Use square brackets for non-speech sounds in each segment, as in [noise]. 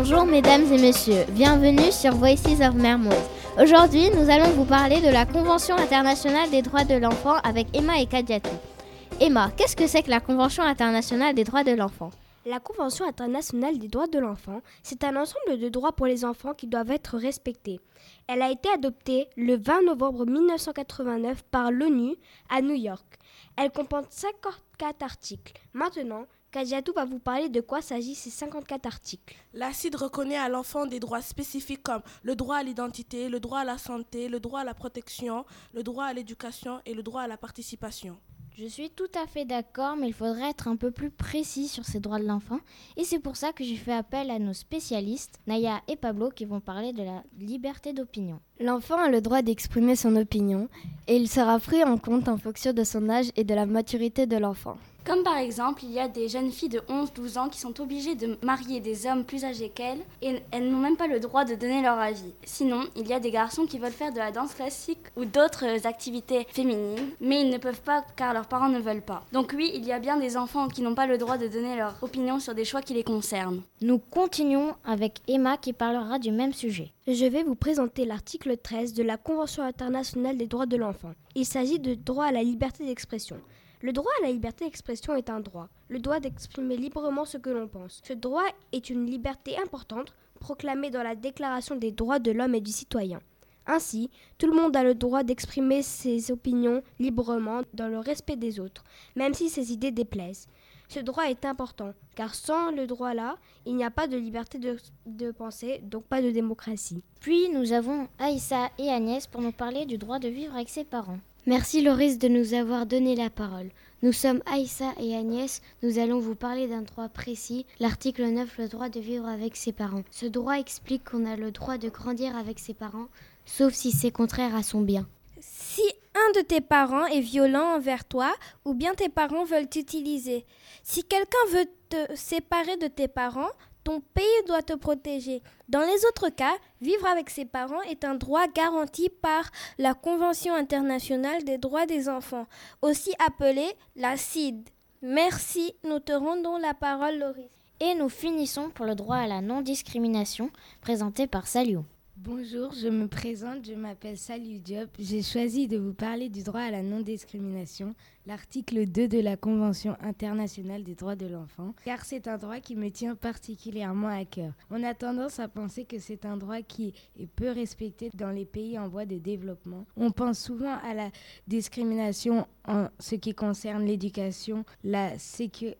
Bonjour mesdames et messieurs, bienvenue sur Voices of Mermoz. Aujourd'hui, nous allons vous parler de la Convention internationale des droits de l'enfant avec Emma et Kadiatou. Emma, qu'est-ce que c'est que la Convention internationale des droits de l'enfant? La Convention internationale des droits de l'enfant, c'est un ensemble de droits pour les enfants qui doivent être respectés. Elle a été adoptée le 20 novembre 1989 par l'ONU à New York. Elle comporte 54 articles. Maintenant, Kadiatou va vous parler de quoi s'agissent ces 54 articles. L'ACID reconnaît à l'enfant des droits spécifiques comme le droit à l'identité, le droit à la santé, le droit à la protection, le droit à l'éducation et le droit à la participation. Je suis tout à fait d'accord, mais il faudrait être un peu plus précis sur ces droits de l'enfant. Et c'est pour ça que j'ai fait appel à nos spécialistes, Naya et Pablo, qui vont parler de la liberté d'opinion. L'enfant a le droit d'exprimer son opinion et il sera pris en compte en fonction de son âge et de la maturité de l'enfant. Comme par exemple, il y a des jeunes filles de 11-12 ans qui sont obligées de marier des hommes plus âgés qu'elles et elles n'ont même pas le droit de donner leur avis. Sinon, il y a des garçons qui veulent faire de la danse classique ou d'autres activités féminines, mais ils ne peuvent pas car leurs parents ne veulent pas. Donc oui, il y a bien des enfants qui n'ont pas le droit de donner leur opinion sur des choix qui les concernent. Nous continuons avec Emma qui parlera du même sujet. Je vais vous présenter l'article 13 de la Convention internationale des droits de l'enfant. Il s'agit de droit à la liberté d'expression. Le droit à la liberté d'expression est un droit, le droit d'exprimer librement ce que l'on pense. Ce droit est une liberté importante proclamée dans la Déclaration des droits de l'homme et du citoyen. Ainsi, tout le monde a le droit d'exprimer ses opinions librement dans le respect des autres, même si ses idées déplaisent. Ce droit est important, car sans le droit là, il n'y a pas de liberté de, de, penser, donc pas de démocratie. Puis nous avons Aïssa et Agnès pour nous parler du droit de vivre avec ses parents. Merci Loris de nous avoir donné la parole. Nous sommes Aïssa et Agnès. Nous allons vous parler d'un droit précis, l'article 9, le droit de vivre avec ses parents. Ce droit explique qu'on a le droit de grandir avec ses parents, sauf si c'est contraire à son bien. Si un de tes parents est violent envers toi, ou bien tes parents veulent t'utiliser. Si quelqu'un veut te séparer de tes parents, ton pays doit te protéger. Dans les autres cas, vivre avec ses parents est un droit garanti par la Convention internationale des droits des enfants, aussi appelée la CID. Merci, nous te rendons la parole, Loris. Et nous finissons pour le droit à la non-discrimination, présenté par Salio. Bonjour, je me présente, je m'appelle Salou Diop. J'ai choisi de vous parler du droit à la non-discrimination, l'article 2 de la Convention internationale des droits de l'enfant, car c'est un droit qui me tient particulièrement à cœur. On a tendance à penser que c'est un droit qui est peu respecté dans les pays en voie de développement. On pense souvent à la discrimination en ce qui concerne l'éducation, la,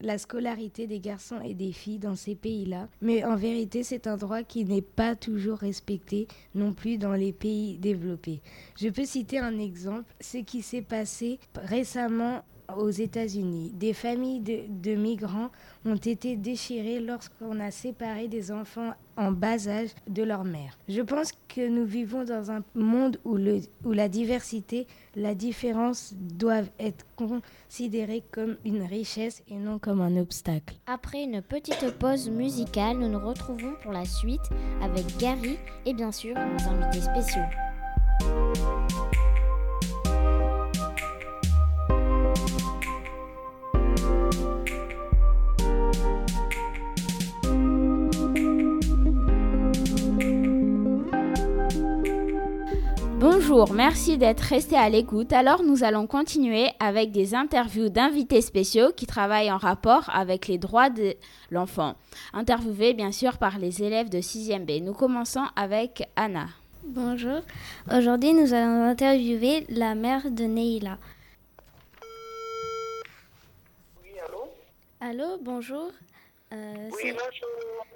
la scolarité des garçons et des filles dans ces pays-là, mais en vérité c'est un droit qui n'est pas toujours respecté non plus dans les pays développés. Je peux citer un exemple, ce qui s'est passé récemment aux États-Unis. Des familles de, migrants ont été déchirées lorsqu'on a séparé des enfants en bas âge de leur mère. Je pense que nous vivons dans un monde où, le, où la diversité, la différence doivent être considérées comme une richesse et non comme un obstacle. Après une petite pause musicale, nous nous retrouvons pour la suite avec Gary et bien sûr nos invités spéciaux. Bonjour, merci d'être resté à l'écoute. Alors nous allons continuer avec des interviews d'invités spéciaux qui travaillent en rapport avec les droits de l'enfant. Interviewés bien sûr par les élèves de 6e B. Nous commençons avec Anna. Bonjour, aujourd'hui nous allons interviewer la mère de Neila. Oui, allô? Allô, bonjour. Euh, oui, bonjour.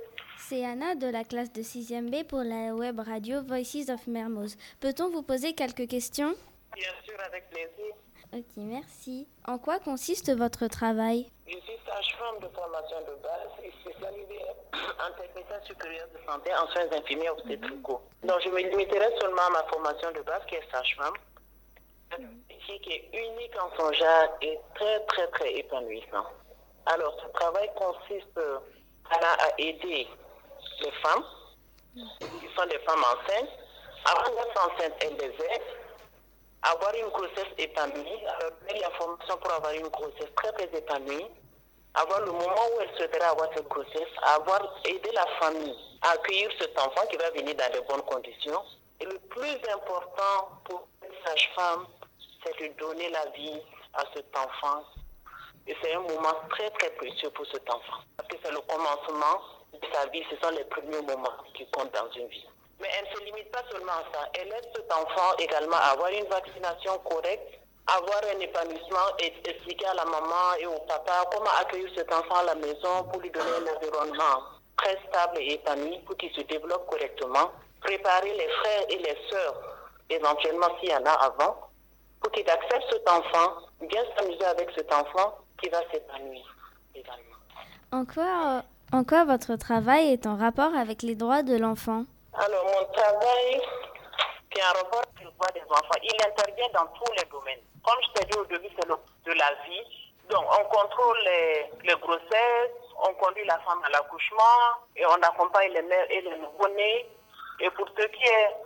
C'est Anna de la classe de 6e B pour la web radio Voices of Mermoz. Peut-on vous poser quelques questions? Bien sûr, avec plaisir. Ok, merci. En quoi consiste votre travail? Je suis sage-femme de formation de base et spécialisée en technicien supérieur de santé en soins infirmiers obstétricaux. Donc, je me limiterai seulement à ma formation de base qui est sage-femme. Un métier qui est unique en son genre et très, très, très épanouissant. Alors, ce travail consiste à aider les femmes, qui sont des femmes enceintes. Avant d'être enceinte, elles les aident. Avoir une grossesse épanouie, donner la formation pour avoir une grossesse très très épanouie. avoir le moment où elle souhaiterait avoir cette grossesse, avoir aidé la famille à accueillir cet enfant qui va venir dans de bonnes conditions. Et le plus important pour une sage-femme, c'est de donner la vie à cet enfant. Et c'est un moment très très précieux pour cet enfant. Parce que c'est le commencement de sa vie, ce sont les premiers moments qui comptent dans une vie. Mais elle ne se limite pas seulement à ça. Elle aide cet enfant également à avoir une vaccination correcte, avoir un épanouissement et expliquer à la maman et au papa comment accueillir cet enfant à la maison pour lui donner un environnement très stable et épanoui pour qu'il se développe correctement. Préparer les frères et les sœurs, éventuellement s'il y en a avant, pour qu'ils acceptent cet enfant, bien s'amuser avec cet enfant qui va s'épanouir également. En quoi, en quoi votre travail est en rapport avec les droits de l'enfant Alors, mon travail qui est en rapport avec les droits des enfants, il intervient dans tous les domaines. Comme je t'ai dit au début, c'est de la vie. Donc, on contrôle les, grossesses, on conduit la femme à l'accouchement et on accompagne les mères et les nouveau-nés. Et pour ce qui est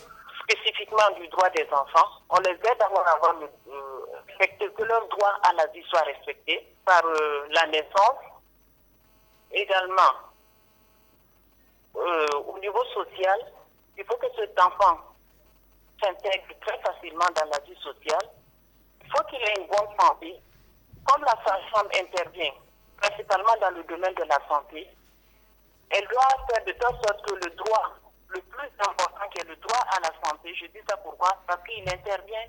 spécifiquement du droit des enfants, on les aide à avoir euh, que leur droit à la vie soit respecté par euh, la naissance. Également, euh, au niveau social, il faut que cet enfant s'intègre très facilement dans la vie sociale. Il faut qu'il ait une bonne santé. Comme la femme intervient principalement dans le domaine de la santé, elle doit faire de telle sorte que le droit le plus important qui est le droit à la santé, je dis ça pourquoi Parce qu'il intervient,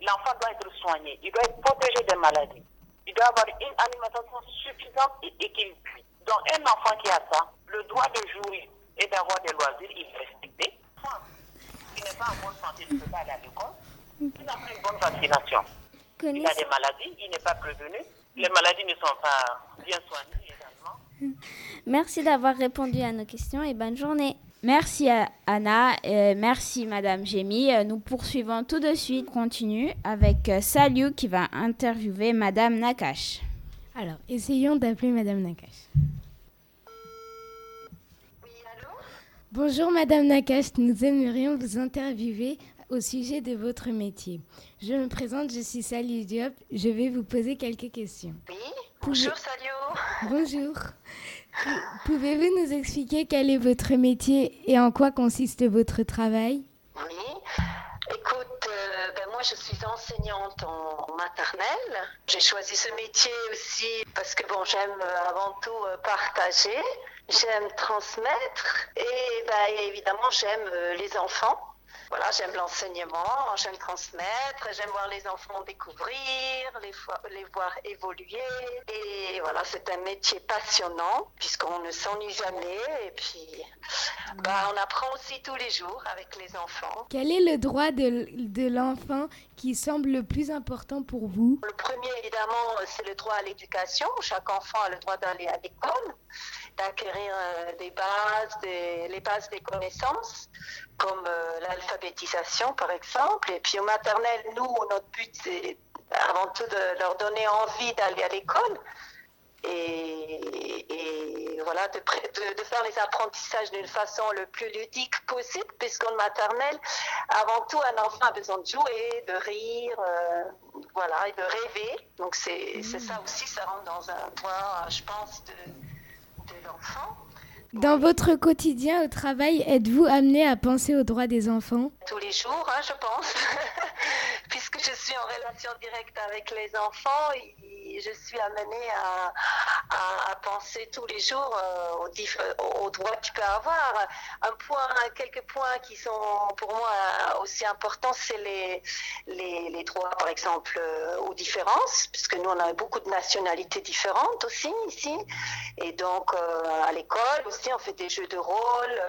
l'enfant doit être soigné, il doit être protégé des maladies, il doit avoir une alimentation suffisante et équilibrée. Donc un enfant qui a ça, le droit de jouir et d'avoir des loisirs, il est respecté. Il n'est pas en bonne santé, il ne peut pas aller à l'école. Il n'a pas une bonne vaccination. Il a des maladies, il n'est pas prévenu. Les maladies ne sont pas bien soignées également. Merci d'avoir répondu à nos questions et bonne journée. Merci Anna, merci Madame Gémy. Nous poursuivons tout de suite. On continue avec Saliu qui va interviewer Madame Nakash. Alors, essayons d'appeler Madame Nakash. Oui, allô Bonjour Madame Nakash, nous aimerions vous interviewer au sujet de votre métier. Je me présente, je suis Saliu Diop. Je vais vous poser quelques questions. Oui, bonjour Saliu. [laughs] Bonjour. Pouvez-vous nous expliquer quel est votre métier et en quoi consiste votre travail? Écoute, euh, ben moi je suis enseignante en maternelle. J'ai choisi ce métier aussi parce que bon, j'aime euh, avant tout euh, partager, j'aime transmettre et ben, évidemment j'aime les enfants. Voilà, j'aime l'enseignement, j'aime transmettre, j'aime voir les enfants découvrir, les, les voir évoluer. Et voilà, c'est un métier passionnant puisqu'on ne s'ennuie jamais et puis bah, on apprend aussi tous les jours avec les enfants. Quel est le droit de, de l'enfant qui semble le plus important pour vous? Le premier, évidemment, c'est le droit à l'éducation. Chaque enfant a le droit d'aller à l'école d'acquérir euh, des bases, des, les bases des connaissances, comme euh, l'alphabétisation par exemple. Et puis au maternel, nous, notre but, c'est avant tout de leur donner envie d'aller à l'école. Et, et, voilà, de, de, de, faire les apprentissages d'une façon le plus ludique possible, puisqu'en maternelle, avant tout, un enfant a besoin de jouer, de rire, euh, voilà, et de rêver. Donc c'est mmh. ça aussi, ça rentre dans un point, je pense, de, Dans votre quotidien au travail, êtes-vous amené à penser aux droits des enfants? Tous les jours, hein, je pense. [laughs] Puisque je suis en relation directe avec les enfants, je suis amenée à, à, penser tous les jours euh, aux, droits qu'il peut avoir. Un point, quelques points qui sont pour moi aussi importants, c'est les, les, droits, par exemple, euh, aux différences, puisque nous, on a beaucoup de nationalités différentes aussi ici. Et donc, euh, à l'école aussi, on fait des jeux de rôle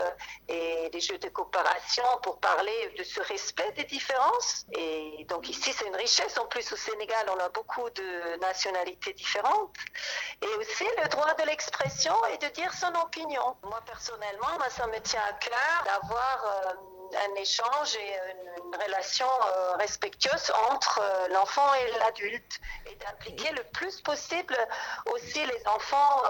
et des jeux de coopération pour parler de ce respect des différences. Et donc ici, c'est une richesse. En plus, au Sénégal, on a beaucoup de nationalités différentes. Et aussi le droit de l'expression et de dire son opinion. Moi, personnellement, ça me tient à cœur d'avoir... Euh, un échange et une, relation euh, respectueuse entre euh, l'enfant et l'adulte et d'impliquer le plus possible aussi les enfants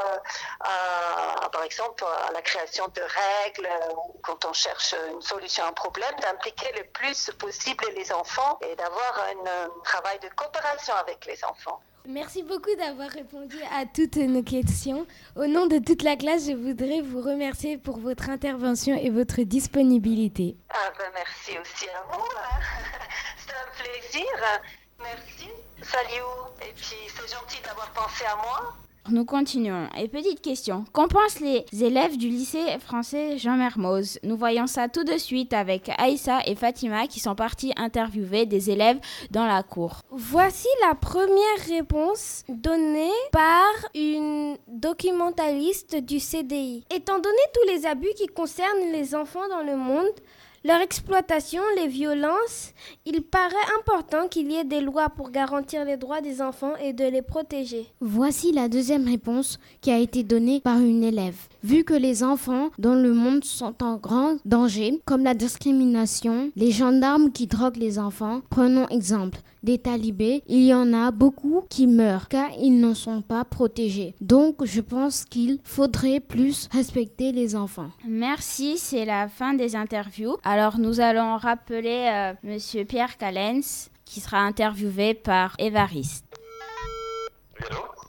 par exemple à la création de règles ou quand on cherche une solution à un problème d'impliquer le plus possible les enfants et d'avoir un travail de coopération avec les enfants. Merci beaucoup d'avoir répondu à toutes nos questions. Au nom de toute la classe, je voudrais vous remercier pour votre intervention et votre disponibilité. Ah ben merci aussi à vous. [laughs] C'est un plaisir. Merci. Salut. Et puis c'est gentil d'avoir pensé à moi. Nous continuons. Et petite question, qu'en pensent les élèves du lycée français Jean Mermoz? Nous voyons ça tout de suite avec Aïssa et Fatima qui sont partis interviewer des élèves dans la cour. Voici la première réponse donnée par une documentaliste du CDI. Étant donné tous les abus qui concernent les enfants dans le monde, leur exploitation, les violences, il paraît important qu'il y ait des lois pour garantir les droits des enfants et de les protéger. Voici la deuxième réponse qui a été donnée par une élève. Vu que les enfants dans le monde sont en grand danger, comme la discrimination, les gendarmes qui droguent les enfants, prenons exemple des talibés, il y en a beaucoup qui meurent car ils ne sont pas protégés. Donc je pense qu'il faudrait plus respecter les enfants. Merci, c'est la fin des interviews. Alors nous allons rappeler euh, Monsieur Pierre Callens qui sera interviewé par Évariste.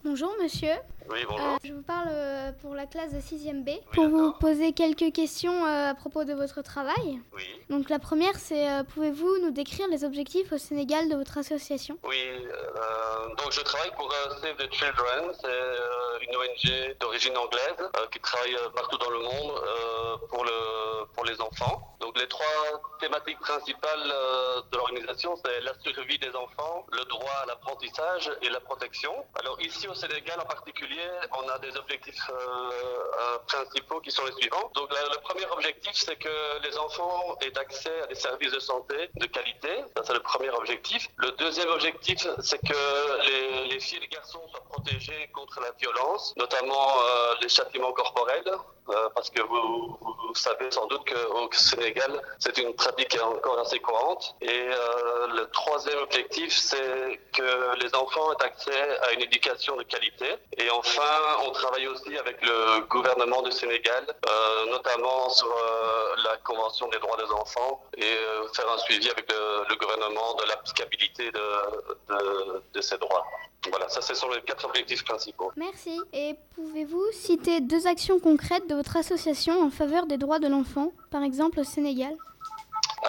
Bonjour monsieur. Oui, bonjour. je vous parle euh, pour la classe de 6e B pour vous poser quelques questions euh, à propos de votre travail. Oui. Donc la première c'est euh, pouvez-vous nous décrire les objectifs au Sénégal de votre association? Oui, donc je travaille pour Save the Children, c'est ONG d'origine anglaise qui travaille partout dans le monde pour, le, pour les enfants. Donc les trois thématiques principales de l'organisation, c'est la survie des enfants, le droit à l'apprentissage et la protection. Alors ici au Sénégal en particulier, on a des objectifs euh, euh, principaux qui sont les suivants. Donc le premier objectif, c'est que les enfants aient accès à des services de santé de qualité. Ça, c'est le premier objectif. Le deuxième objectif, c'est que les, les, filles et les garçons soient protégés contre la violence, notamment euh, les châtiments corporels. Euh, parce que vous, savez sans doute qu'au Sénégal, c'est une pratique encore assez courante. Et euh, le troisième objectif, c'est que les enfants aient accès à une éducation de qualité. Et enfin, on travaille aussi avec le gouvernement du Sénégal, euh, notamment sur la Convention des droits des enfants, et faire un suivi avec le, gouvernement de l'applicabilité de, ces droits. Voilà, ça ce sont les quatre objectifs principaux. Merci. Et pouvez-vous citer deux actions concrètes votre association en faveur des droits de l'enfant, par exemple au Sénégal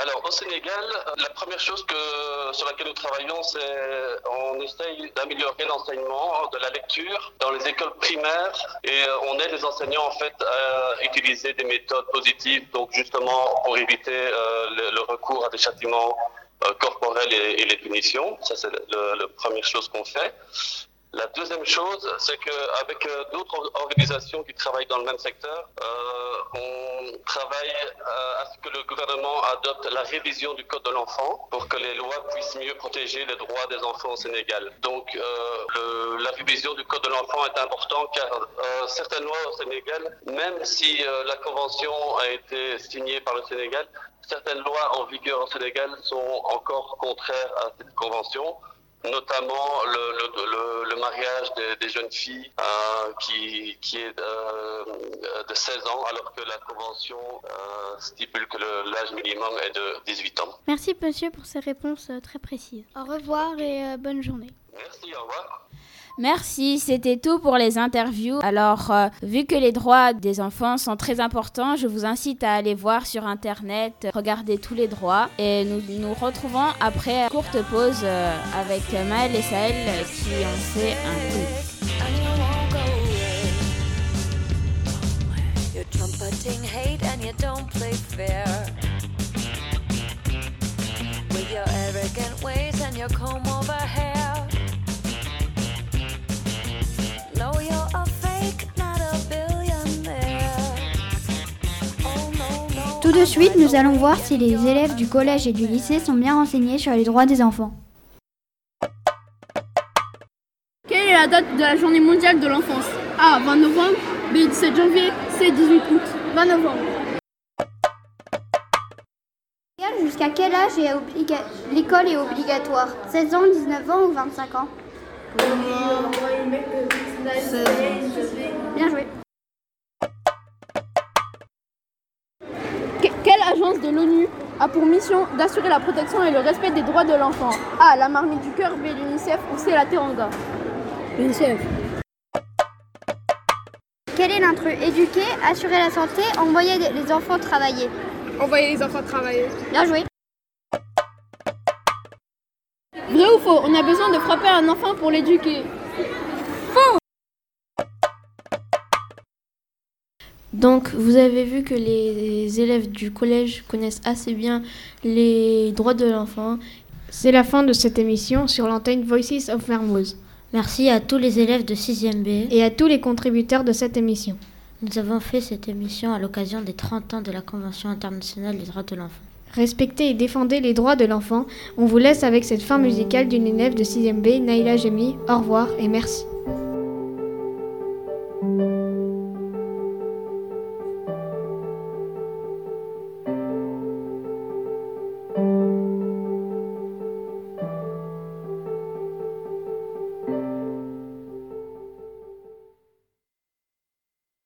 alors au Sénégal, la première chose sur laquelle nous travaillons, c'est on essaye d'améliorer l'enseignement de la lecture dans les écoles primaires et euh, on aide les enseignants en fait à utiliser des méthodes positives, donc justement pour éviter euh, le, recours à des châtiments euh, corporels et, les punitions. Ça c'est la première chose qu'on fait. La deuxième chose, c'est qu'avec euh, d'autres organisations qui travaillent dans le même secteur, euh, on travaille euh, à ce que le gouvernement adopte la révision du Code de l'enfant pour que les lois puissent mieux protéger les droits des enfants au Sénégal. Donc, le, la révision du Code de l'enfant est importante car certaines lois au Sénégal, même si la Convention a été signée par le Sénégal, certaines lois en vigueur au Sénégal sont encore contraires à cette Convention notamment le, le, le, le mariage des, des, jeunes filles euh, qui, qui, est euh, de 16 ans, alors que la Convention euh, stipule que l'âge minimum est de 18 ans. Merci, monsieur, pour ces réponses très précises. Au revoir et bonne journée. Merci, au revoir. Merci, c'était tout pour les interviews. Alors, euh, vu que les droits des enfants sont très importants, je vous incite à aller voir sur Internet, regarder tous les droits. Et nous nous retrouvons après une courte pause euh, avec Maël et Saël qui ont fait un quiz. De suite, nous allons voir si les élèves du collège et du lycée sont bien renseignés sur les droits des enfants. Quelle est la date de la journée mondiale de l'enfance? A. 20 novembre, B. 17 janvier, C. 18 août. 20 novembre. Jusqu'à quel âge l'école est obligatoire? 16 ans, 19 ans ou 25 ans? 16 Bien joué. Agence de l'ONU a pour mission d'assurer la protection et le respect des droits de l'enfant A. La Marmite du Cœur, B. L'UNICEF ou C. La Teranga UNICEF. Quel est l'intrus Éduquer, assurer la santé, envoyer les enfants travailler? Envoyer les enfants travailler. Bien joué. Vrai ou faux On a besoin de frapper un enfant pour l'éduquer. Donc, vous avez vu que les élèves du collège connaissent assez bien les droits de l'enfant. C'est la fin de cette émission sur l'antenne Voices of Mermoz. Merci à tous les élèves de 6e B et à tous les contributeurs de cette émission. Nous avons fait cette émission à l'occasion des 30 ans de la Convention internationale des droits de l'enfant. Respectez et défendez les droits de l'enfant. On vous laisse avec cette fin musicale d'une élève de 6e B, Naïla Jemi. Au revoir et merci.